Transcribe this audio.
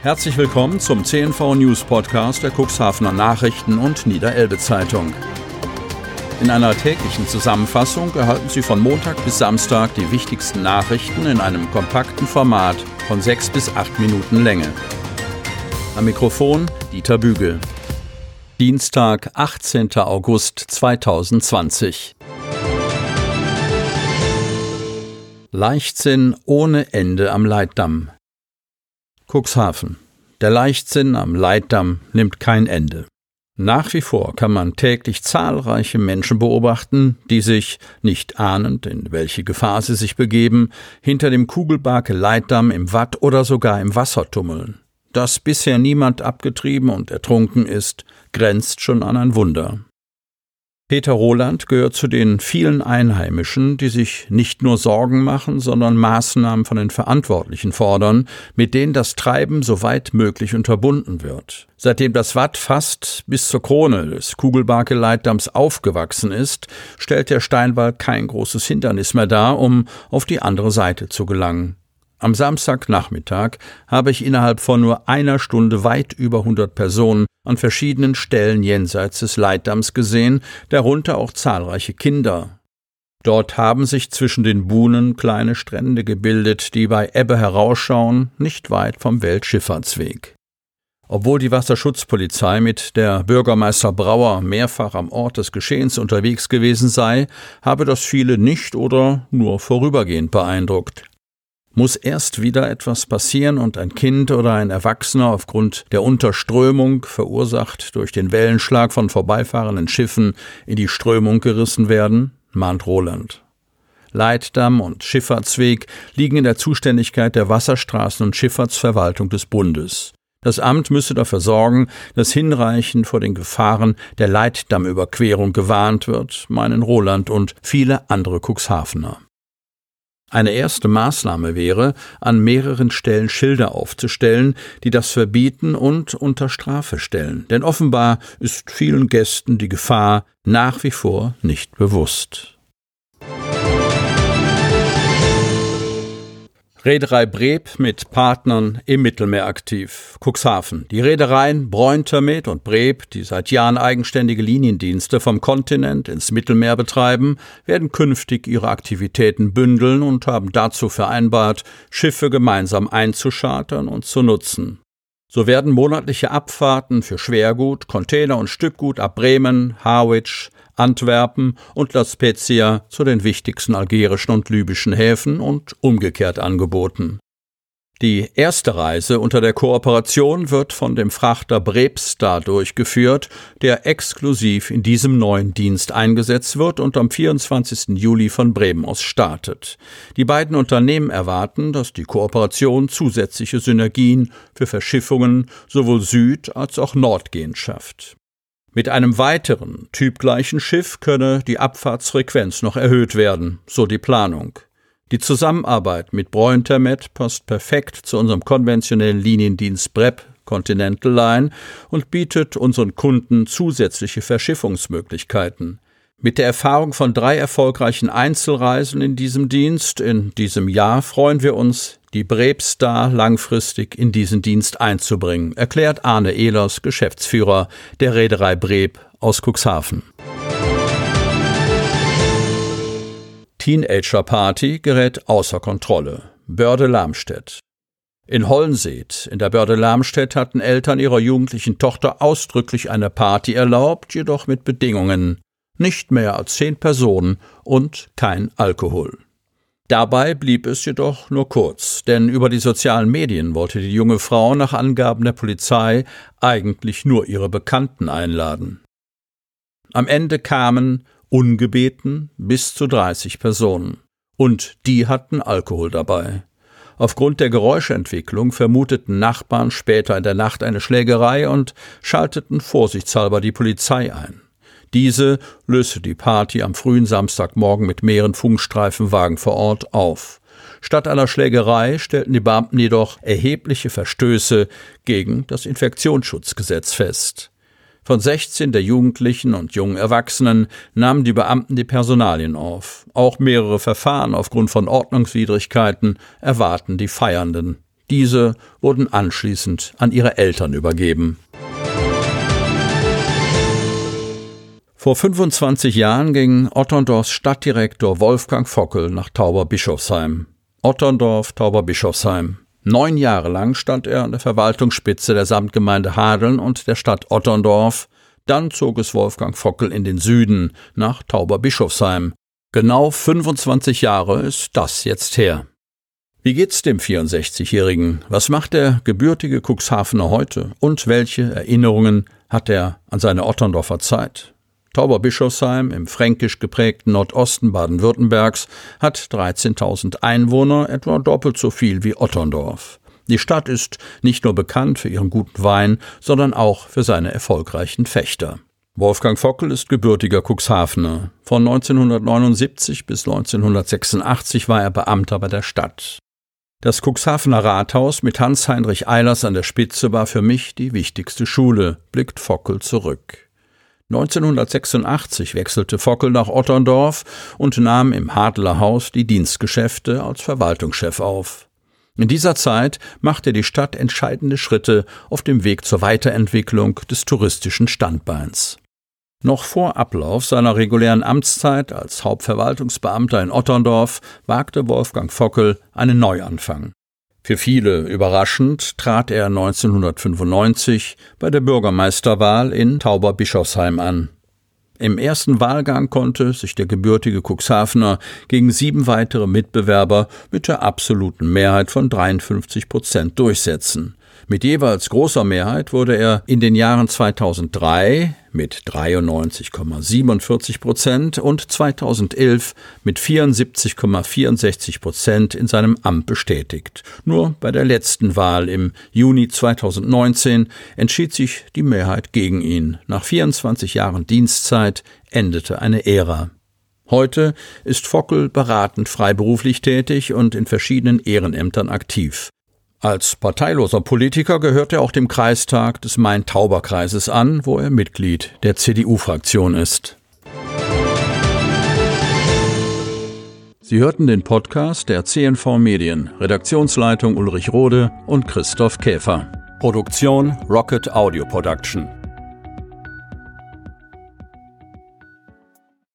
Herzlich willkommen zum CNV News Podcast der Cuxhavener Nachrichten und Niederelbe Zeitung. In einer täglichen Zusammenfassung erhalten Sie von Montag bis Samstag die wichtigsten Nachrichten in einem kompakten Format von sechs bis acht Minuten Länge. Am Mikrofon Dieter Bügel. Dienstag, 18. August 2020. Leichtsinn ohne Ende am Leitdamm. Cuxhaven. Der Leichtsinn am Leitdamm nimmt kein Ende. Nach wie vor kann man täglich zahlreiche Menschen beobachten, die sich, nicht ahnend, in welche Gefahr sie sich begeben, hinter dem Kugelbarke Leitdamm im Watt oder sogar im Wasser tummeln. Dass bisher niemand abgetrieben und ertrunken ist, grenzt schon an ein Wunder. Peter Roland gehört zu den vielen Einheimischen, die sich nicht nur Sorgen machen, sondern Maßnahmen von den Verantwortlichen fordern, mit denen das Treiben so weit möglich unterbunden wird. Seitdem das Watt fast bis zur Krone des Kugelbarke-Leitdamms aufgewachsen ist, stellt der Steinwall kein großes Hindernis mehr dar, um auf die andere Seite zu gelangen. Am Samstagnachmittag habe ich innerhalb von nur einer Stunde weit über 100 Personen an verschiedenen Stellen jenseits des Leitdamms gesehen, darunter auch zahlreiche Kinder. Dort haben sich zwischen den Buhnen kleine Strände gebildet, die bei Ebbe herausschauen, nicht weit vom Weltschifffahrtsweg. Obwohl die Wasserschutzpolizei mit der Bürgermeister Brauer mehrfach am Ort des Geschehens unterwegs gewesen sei, habe das viele nicht oder nur vorübergehend beeindruckt. Muss erst wieder etwas passieren und ein Kind oder ein Erwachsener aufgrund der Unterströmung, verursacht durch den Wellenschlag von vorbeifahrenden Schiffen, in die Strömung gerissen werden? mahnt Roland. Leitdamm und Schifffahrtsweg liegen in der Zuständigkeit der Wasserstraßen- und Schifffahrtsverwaltung des Bundes. Das Amt müsse dafür sorgen, dass hinreichend vor den Gefahren der Leitdammüberquerung gewarnt wird, meinen Roland und viele andere Cuxhavener. Eine erste Maßnahme wäre, an mehreren Stellen Schilder aufzustellen, die das verbieten und unter Strafe stellen, denn offenbar ist vielen Gästen die Gefahr nach wie vor nicht bewusst. Reederei Breb mit Partnern im Mittelmeer aktiv. Cuxhaven. Die Reedereien Bräuntermet und Breb, die seit Jahren eigenständige Liniendienste vom Kontinent ins Mittelmeer betreiben, werden künftig ihre Aktivitäten bündeln und haben dazu vereinbart, Schiffe gemeinsam einzuschartern und zu nutzen. So werden monatliche Abfahrten für Schwergut, Container und Stückgut ab Bremen, Harwich, Antwerpen und La Spezia zu den wichtigsten algerischen und libyschen Häfen und umgekehrt angeboten. Die erste Reise unter der Kooperation wird von dem Frachter Brebstar durchgeführt, der exklusiv in diesem neuen Dienst eingesetzt wird und am 24. Juli von Bremen aus startet. Die beiden Unternehmen erwarten, dass die Kooperation zusätzliche Synergien für Verschiffungen sowohl süd- als auch nordgehend schafft. Mit einem weiteren, typgleichen Schiff könne die Abfahrtsfrequenz noch erhöht werden, so die Planung. Die Zusammenarbeit mit Breuentermet passt perfekt zu unserem konventionellen Liniendienst BREP Continental Line und bietet unseren Kunden zusätzliche Verschiffungsmöglichkeiten. Mit der Erfahrung von drei erfolgreichen Einzelreisen in diesem Dienst in diesem Jahr freuen wir uns, die Brebstar langfristig in diesen Dienst einzubringen, erklärt Arne Ehlers, Geschäftsführer der Reederei Breb aus Cuxhaven. Teenager-Party gerät außer Kontrolle. Börde Lamstedt. In Hollenseet, in der Börde Lamstedt, hatten Eltern ihrer jugendlichen Tochter ausdrücklich eine Party erlaubt, jedoch mit Bedingungen. Nicht mehr als zehn Personen und kein Alkohol. Dabei blieb es jedoch nur kurz, denn über die sozialen Medien wollte die junge Frau nach Angaben der Polizei eigentlich nur ihre Bekannten einladen. Am Ende kamen ungebeten bis zu 30 Personen. Und die hatten Alkohol dabei. Aufgrund der Geräuschentwicklung vermuteten Nachbarn später in der Nacht eine Schlägerei und schalteten vorsichtshalber die Polizei ein. Diese löste die Party am frühen Samstagmorgen mit mehreren Funkstreifenwagen vor Ort auf. Statt einer Schlägerei stellten die Beamten jedoch erhebliche Verstöße gegen das Infektionsschutzgesetz fest. Von 16 der Jugendlichen und jungen Erwachsenen nahmen die Beamten die Personalien auf. Auch mehrere Verfahren aufgrund von Ordnungswidrigkeiten erwarten die Feiernden. Diese wurden anschließend an ihre Eltern übergeben. Vor 25 Jahren ging Otterndorfs Stadtdirektor Wolfgang Fockel nach Tauberbischofsheim. Otterndorf, Tauberbischofsheim. Neun Jahre lang stand er an der Verwaltungsspitze der Samtgemeinde Hadeln und der Stadt Otterndorf. Dann zog es Wolfgang Fockel in den Süden, nach Tauberbischofsheim. Genau 25 Jahre ist das jetzt her. Wie geht's dem 64-Jährigen? Was macht der gebürtige Cuxhavener heute? Und welche Erinnerungen hat er an seine Otterndorfer Zeit? Tauberbischofsheim im fränkisch geprägten Nordosten Baden-Württembergs hat 13.000 Einwohner, etwa doppelt so viel wie Otterndorf. Die Stadt ist nicht nur bekannt für ihren guten Wein, sondern auch für seine erfolgreichen Fechter. Wolfgang Fockel ist gebürtiger Cuxhavener. Von 1979 bis 1986 war er Beamter bei der Stadt. Das Cuxhavener Rathaus mit Hans-Heinrich Eilers an der Spitze war für mich die wichtigste Schule, blickt Fockel zurück. 1986 wechselte Fockel nach Otterndorf und nahm im Hadler Haus die Dienstgeschäfte als Verwaltungschef auf. In dieser Zeit machte die Stadt entscheidende Schritte auf dem Weg zur Weiterentwicklung des touristischen Standbeins. Noch vor Ablauf seiner regulären Amtszeit als Hauptverwaltungsbeamter in Otterndorf wagte Wolfgang Fockel einen Neuanfang. Für viele überraschend trat er 1995 bei der Bürgermeisterwahl in Tauberbischofsheim an. Im ersten Wahlgang konnte sich der gebürtige Cuxhavener gegen sieben weitere Mitbewerber mit der absoluten Mehrheit von 53 Prozent durchsetzen. Mit jeweils großer Mehrheit wurde er in den Jahren 2003 mit 93,47 Prozent und 2011 mit 74,64 Prozent in seinem Amt bestätigt. Nur bei der letzten Wahl im Juni 2019 entschied sich die Mehrheit gegen ihn. Nach 24 Jahren Dienstzeit endete eine Ära. Heute ist Fockel beratend freiberuflich tätig und in verschiedenen Ehrenämtern aktiv. Als parteiloser Politiker gehört er auch dem Kreistag des Main-Tauber-Kreises an, wo er Mitglied der CDU-Fraktion ist. Sie hörten den Podcast der CNV Medien, Redaktionsleitung Ulrich Rode und Christoph Käfer. Produktion Rocket Audio Production.